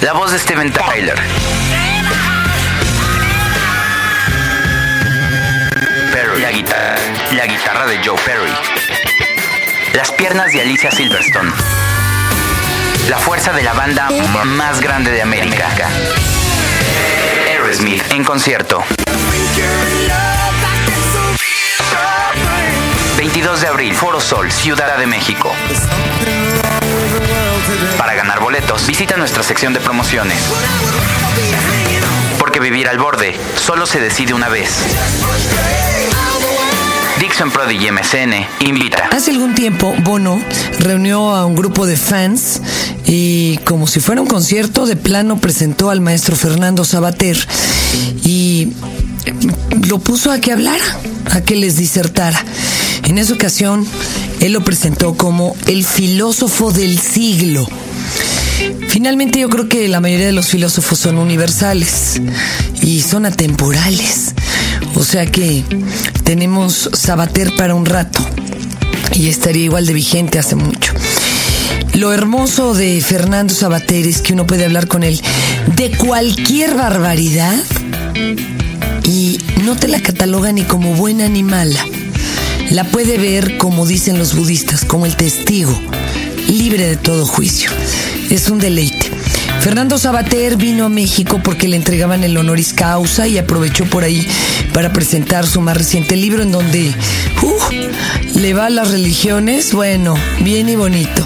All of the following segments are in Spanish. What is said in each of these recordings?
la voz de Steven Tyler. Perry, la guitarra, la guitarra de Joe Perry. Las piernas de Alicia Silverstone. La fuerza de la banda más grande de América. Aerosmith en concierto. 22 de abril, Foro Sol, Ciudad de México. Para ganar boletos, visita nuestra sección de promociones. Porque vivir al borde solo se decide una vez. Dixon Prodigy MSN invita. Hace algún tiempo, Bono reunió a un grupo de fans y como si fuera un concierto, de plano presentó al maestro Fernando Sabater y lo puso a que hablara, a que les disertara. En esa ocasión, él lo presentó como el filósofo del siglo. Finalmente yo creo que la mayoría de los filósofos son universales y son atemporales. O sea que tenemos Sabater para un rato y estaría igual de vigente hace mucho. Lo hermoso de Fernando Sabater es que uno puede hablar con él de cualquier barbaridad y no te la cataloga ni como buena ni mala. La puede ver, como dicen los budistas, como el testigo, libre de todo juicio. Es un deleite. Fernando Sabater vino a México porque le entregaban el honoris causa y aprovechó por ahí para presentar su más reciente libro en donde uh, le va a las religiones, bueno, bien y bonito.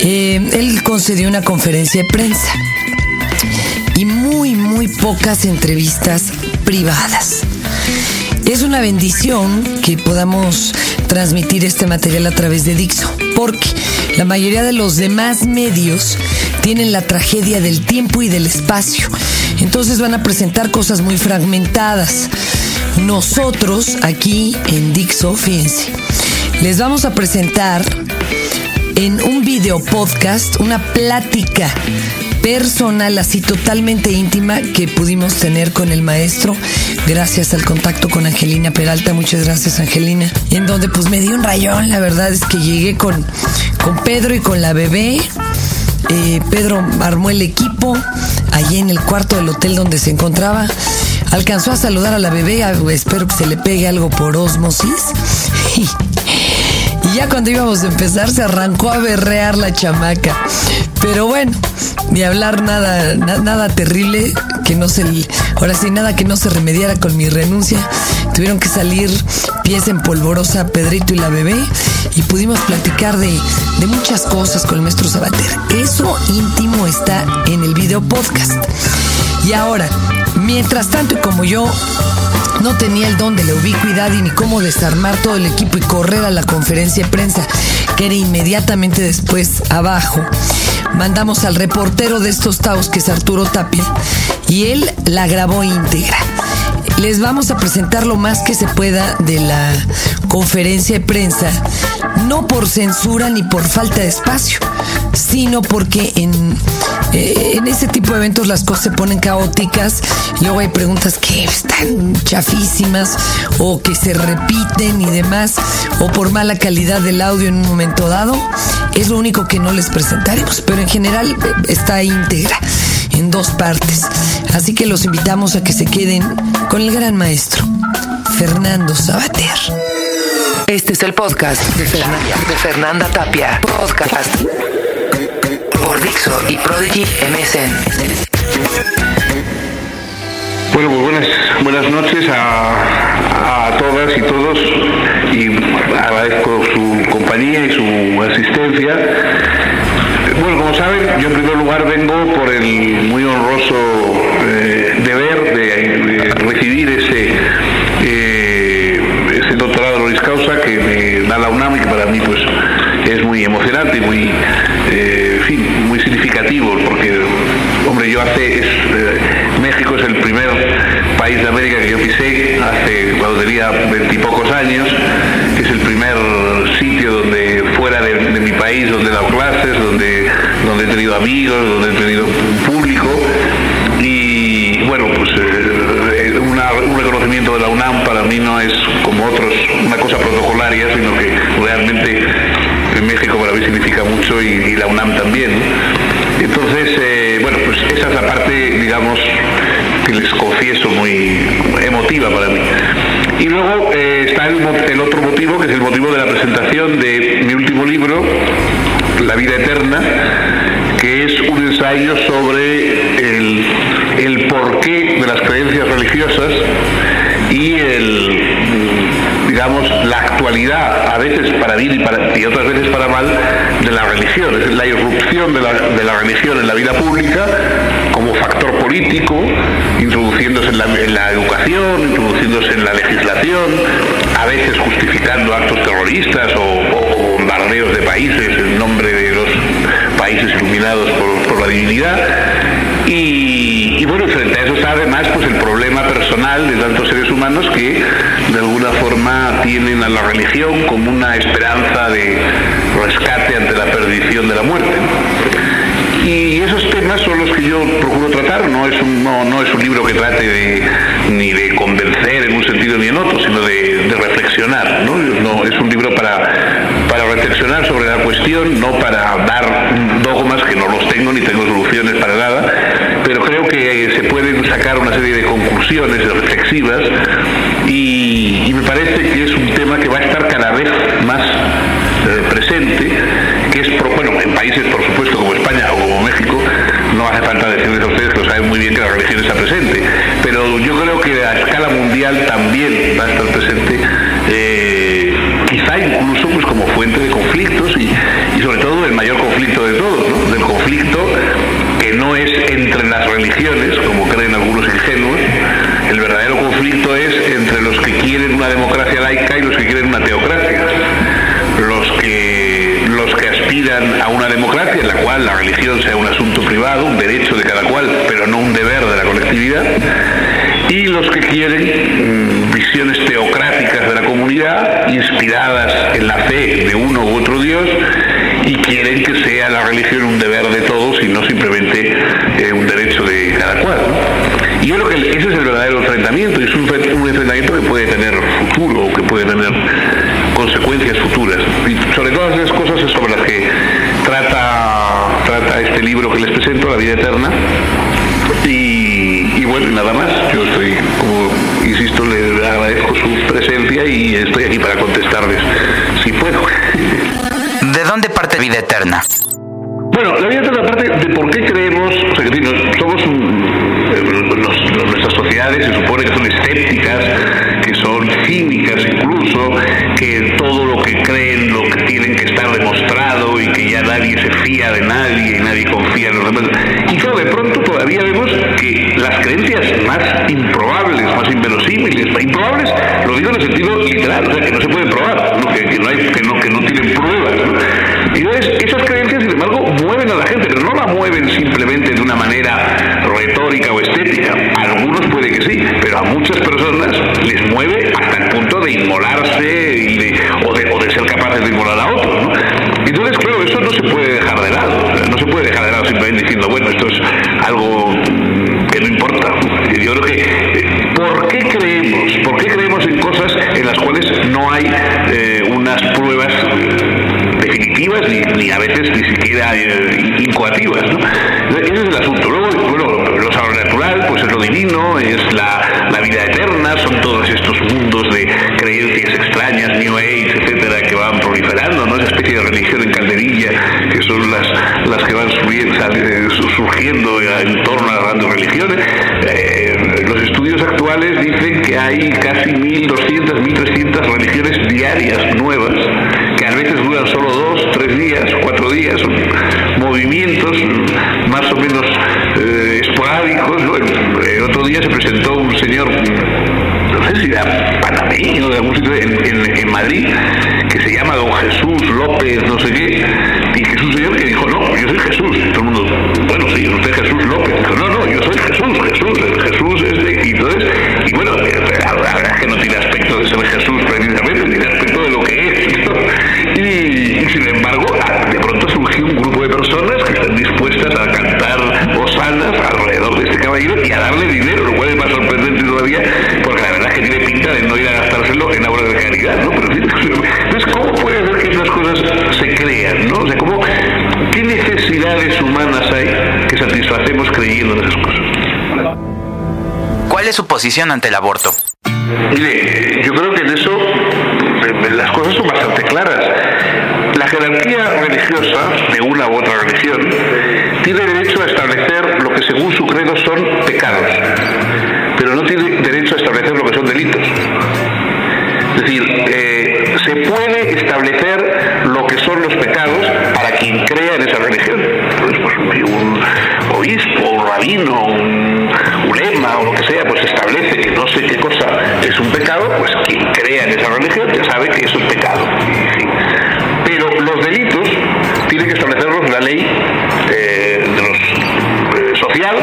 Eh, él concedió una conferencia de prensa y muy, muy pocas entrevistas privadas. Es una bendición que podamos transmitir este material a través de Dixo, porque la mayoría de los demás medios tienen la tragedia del tiempo y del espacio. Entonces van a presentar cosas muy fragmentadas. Nosotros aquí en Dixo, fíjense, les vamos a presentar en un video podcast una plática personal, así totalmente íntima que pudimos tener con el maestro, gracias al contacto con Angelina Peralta. Muchas gracias, Angelina. En donde pues me dio un rayón, la verdad es que llegué con, con Pedro y con la bebé. Eh, Pedro armó el equipo allí en el cuarto del hotel donde se encontraba. Alcanzó a saludar a la bebé, espero que se le pegue algo por osmosis. Y ya cuando íbamos a empezar se arrancó a berrear la chamaca. Pero bueno, ni hablar nada, nada terrible que no se, ahora sí, nada que no se remediara con mi renuncia. Tuvieron que salir pies en polvorosa Pedrito y la bebé y pudimos platicar de, de muchas cosas con el maestro Sabater. Eso íntimo está en el video podcast. Y ahora, mientras tanto como yo no tenía el don de la ubicuidad y ni cómo desarmar todo el equipo y correr a la conferencia de prensa, que era inmediatamente después abajo. Mandamos al reportero de estos taos, que es Arturo Tapia, y él la grabó íntegra. Les vamos a presentar lo más que se pueda de la conferencia de prensa, no por censura ni por falta de espacio, sino porque en, eh, en ese tipo de eventos las cosas se ponen caóticas, luego hay preguntas que están chafísimas o que se repiten y demás, o por mala calidad del audio en un momento dado, es lo único que no les presentaremos, pero en general eh, está íntegra en dos partes. Así que los invitamos a que se queden con el gran maestro, Fernando Sabater. Este es el podcast de de Fernanda Tapia. Podcast por Dixo y Prodigy MSN. Bueno, pues buenas, buenas noches a, a todas y todos y agradezco su compañía y su asistencia. Bueno, como saben, yo en primer lugar vengo por el muy honroso eh, deber de, recibir ese, eh, ese doctorado honoris causa que me da la UNAM y que para mí pues es muy emocionante y muy, porque, hombre, yo hace, eh, México es el primer país de América que yo pisé hace cuando tenía veintipocos años, es el primer sitio donde fuera de, mi país donde he dado clases, donde, donde he tenido amigos, donde he tenido público y bueno, pues eh, una- un reconocimiento de la UNAM para mí no es como otros una cosa protocolaria, sino que realmente en México para mí significa mucho y la UNAM también. Entonces, eh, bueno, pues esa es la parte, digamos, que les confieso muy emotiva para mí. Y luego eh, está el, el otro motivo, que es el motivo de la presentación de mi último libro, La vida eterna, que es un ensayo sobre el, el porqué de las creencias religiosas y el digamos, la a veces para bien y, para, y otras veces para mal, de la religión, es la irrupción de la, religión en la vida pública como factor político, introduciéndose en la, educación, introduciéndose en la legislación, a veces justificando actos terroristas o, o bombardeos de países en nombre de los países iluminados por, la divinidad. Y, bueno, frente a eso está además pues el problema personal de tantos humanos que de alguna forma tienen a la religión como una esperanza de rescate ante la perdición de la muerte. Y esos temas son los que yo procuro tratar, no es un, no, no es un libro que trate de, ni de convencer en un sentido ni en otro, sino de, de reflexionar. ¿no? ¿no? es un libro para, para reflexionar sobre la cuestión, no para dar dogmas que no los tengo ni tengo soluciones para nada, pero creo que se pueden sacar una serie de conclusiones reflexivas y, me parece que es un tema que va a estar cada vez más eh, presente, que es, bueno, en países por supuesto como España o como México, no hace falta decirles a ustedes que lo saben muy bien que la religión está presente, pero yo creo que a escala mundial también va a estar presente, eh, quizá incluso pues como fuente de conflictos y, sobre todo el mayor conflicto de todos, ¿no? del conflicto que no es entre las religiones, laica y los que quieren una teocracia. Los que, los que aspiran a una democracia en la cual la religión sea un asunto privado, un derecho de cada cual, pero no un deber de la colectividad, y los que quieren mmm, visiones teocráticas de la comunidad, inspiradas en la fe de uno u otro Dios, y quieren que sea la religión un deber de todos y no simplemente eh, un derecho de cada cual. Y yo creo que ese es el verdadero enfrentamiento, y es un, enfrentamiento que puede tener futuro, que puede tener consecuencias futuras. Y sobre todas esas cosas es sobre las que trata, trata este libro que les presento, La vida eterna. Y, y bueno, nada más. Yo estoy, como insisto, le agradezco su presencia y estoy aquí para contestarles si puedo. ¿De dónde parte eterna? Bueno, la vida eterna parte de por qué creemos, o sea, que somos un, los, nuestras sociedades se supone que son escépticas, que son cínicas incluso, que todo lo que creen lo que tienen que estar demostrado y que ya nadie se fía de nadie y nadie confía en los demás. Y claro, de pronto todavía vemos que las creencias más improbables, más inverosímiles, improbables, lo digo en el sentido literal, o sea, que no se pueden probar. Que, no hay, que, no, que no tienen pruebas. Entonces, esas creencias, sin embargo, mueven a la gente, pero no la mueven simplemente de una manera retórica o estética. A algunos puede que sí, pero a muchas personas les mueve hasta el punto de inmolarse o, de, o, de, ser capaces de inmolar a otros. En torno a las grandes religiones. Eh, los estudios actuales dicen que hay casi 1.200, 1.300 religiones diarias nuevas, que a veces duran solo dos, tres días, cuatro días, son movimientos más o menos eh, esporádicos. Bueno, el otro día se presentó un señor no sé si era panameño de algún sitio en, en, en, Madrid, que se llama don Jesús López, no sé qué, y que es un señor que dijo, no, yo soy Jesús. Y todo el mundo, usted es Jesús López. No, no, yo soy Jesús, Jesús, ¿Cuál es su posición ante el aborto? Mire, yo creo que en eso las cosas son bastante claras. La jerarquía religiosa de una u otra religión tiene derecho a establecer lo que según su credo son pecados, pero no tiene derecho a establecer lo que son delitos. Es decir, eh, se puede establecer lo que son los pecados para quien crea en esa religión. Un obispo, un rabino, un ulema o lo que pues quien crea en esa religión ya sabe que eso es pecado. Pero los delitos tiene que establecerlos la ley eh, eh, social,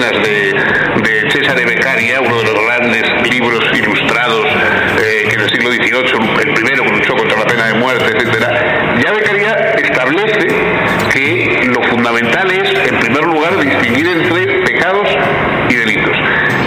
penas de, de César de Beccaria, uno de los grandes libros ilustrados eh, que en el siglo XVIII, el primero que luchó contra la pena de muerte, etcétera, ya Beccaria establece que lo fundamental es, en primer lugar, distinguir entre pecados y delitos.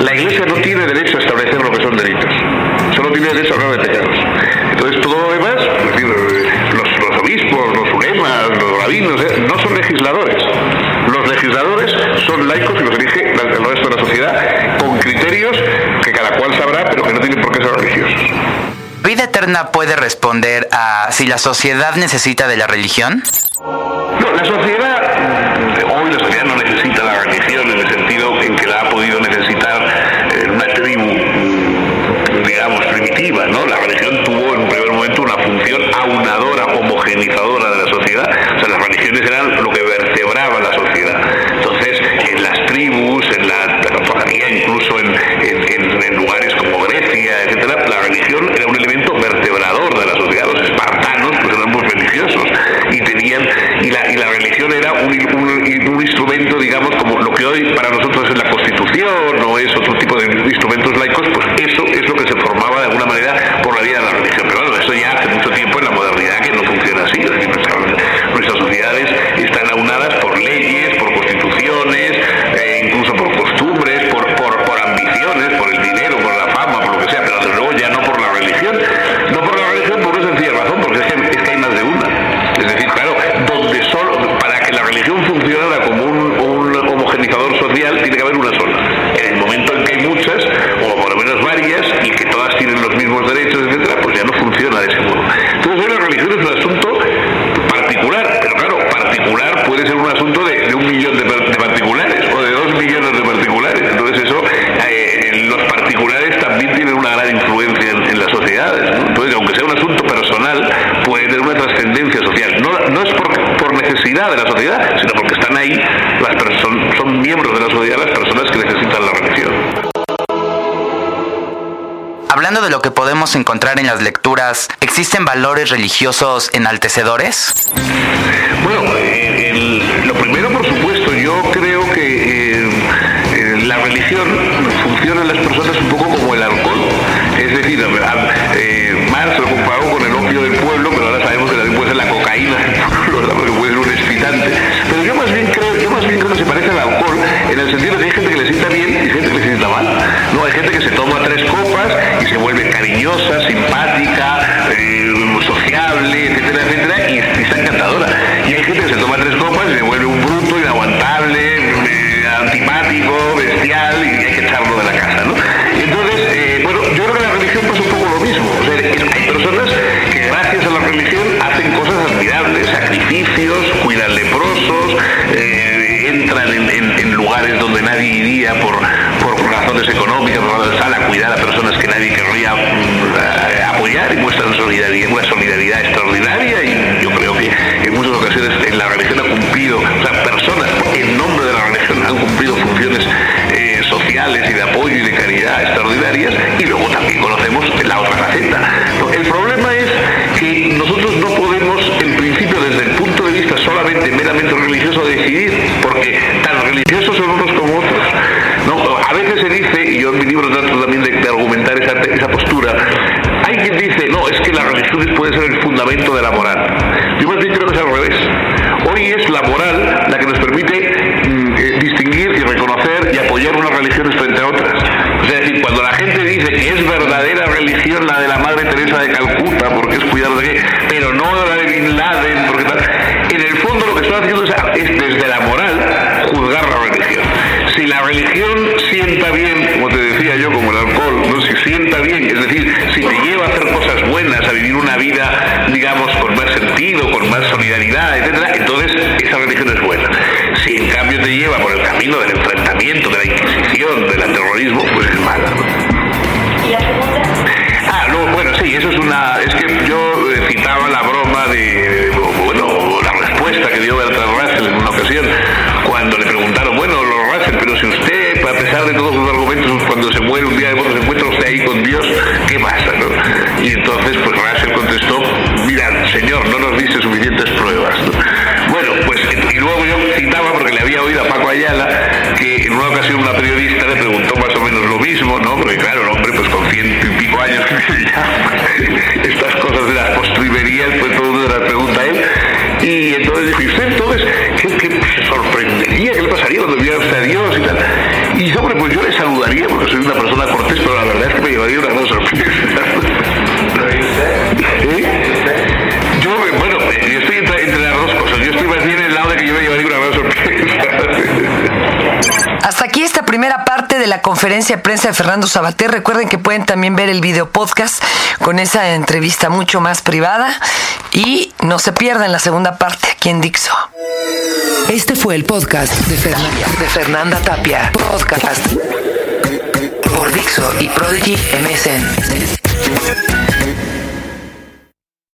La Iglesia no tiene derecho a establecer lo que son delitos, solo tiene derecho a hablar de pecados. Entonces todo lo demás, es decir, eh, los, los obispos, los ulemas, los rabinos, eh, no son legisladores. Son laicos y los elige el resto de la sociedad con criterios que cada cual sabrá, pero que no tienen por qué ser religiosos. ¿Vida eterna puede responder a si la sociedad necesita de la religión? De la sociedad, sino porque están ahí, las personas son miembros de la sociedad las personas que necesitan la religión. Hablando de lo que podemos encontrar en las lecturas, ¿existen valores religiosos enaltecedores? Bueno, eh, el- lo primero, por supuesto, yo creo que eh, eh, la religión funciona en las personas un poco de nadie iría por, por razones económicas, por sal, a cuidar a personas que nadie querría mm, apoyar y muestran solidaridad, una solidaridad extraordinaria y yo creo que en muchas ocasiones la religión ha cumplido, o sea, personas en nombre de la religión han cumplido funciones eh, sociales y de apoyo y de caridad extraordinarias y luego también conocemos la otra faceta. El problema es que nosotros no podemos, en principio, desde el punto de vista solamente meramente religioso, decidir y esos son unos como otros. A veces se dice, y yo en mi libro trato también de, argumentar esa, postura, hay quien dice, no, es que las religiones pueden ser el fundamento de la moral. Yo más bien creo que es al revés. Hoy es la moral la que nos permite mm, eh, distinguir y reconocer y apoyar unas religiones frente a otras. O sea, es decir, cuando la gente dice que es verdadera religión la de la Madre Teresa de Calcuta, porque es cuidar de qué, pero no la de Bin Laden, porque tal, en el fondo lo que están haciendo es desde la moral la religión sienta bien, como te decía yo, como el alcohol, no si sienta bien, es decir, si te lleva a hacer cosas buenas, a vivir una vida, digamos, con más sentido, con más solidaridad, etcétera, entonces esa religión es buena. Si en cambio te lleva por el camino del enfrentamiento, de la inquisición, del terrorismo, pues es mala. ¿Y la segunda? Ah, no, bueno, sí, eso es una. Es que yo con Dios, ¿qué pasa, no? Y entonces, pues Russell contestó, mira, señor, no nos dice suficientes pruebas, ¿no? Bueno, pues, y luego yo citaba, porque le había oído a Paco Ayala, que en una ocasión una periodista le preguntó más o menos lo mismo, ¿no? Porque claro, el hombre, pues con ciento y pico años, estas cosas la conferencia de prensa de Fernando Sabater. Recuerden que pueden también ver el video podcast con esa entrevista mucho más privada y no se pierdan la segunda parte aquí en Dixo. Este fue el podcast de Fernanda, de Fernanda Tapia. Podcast por Dixo y Prodigy MSN.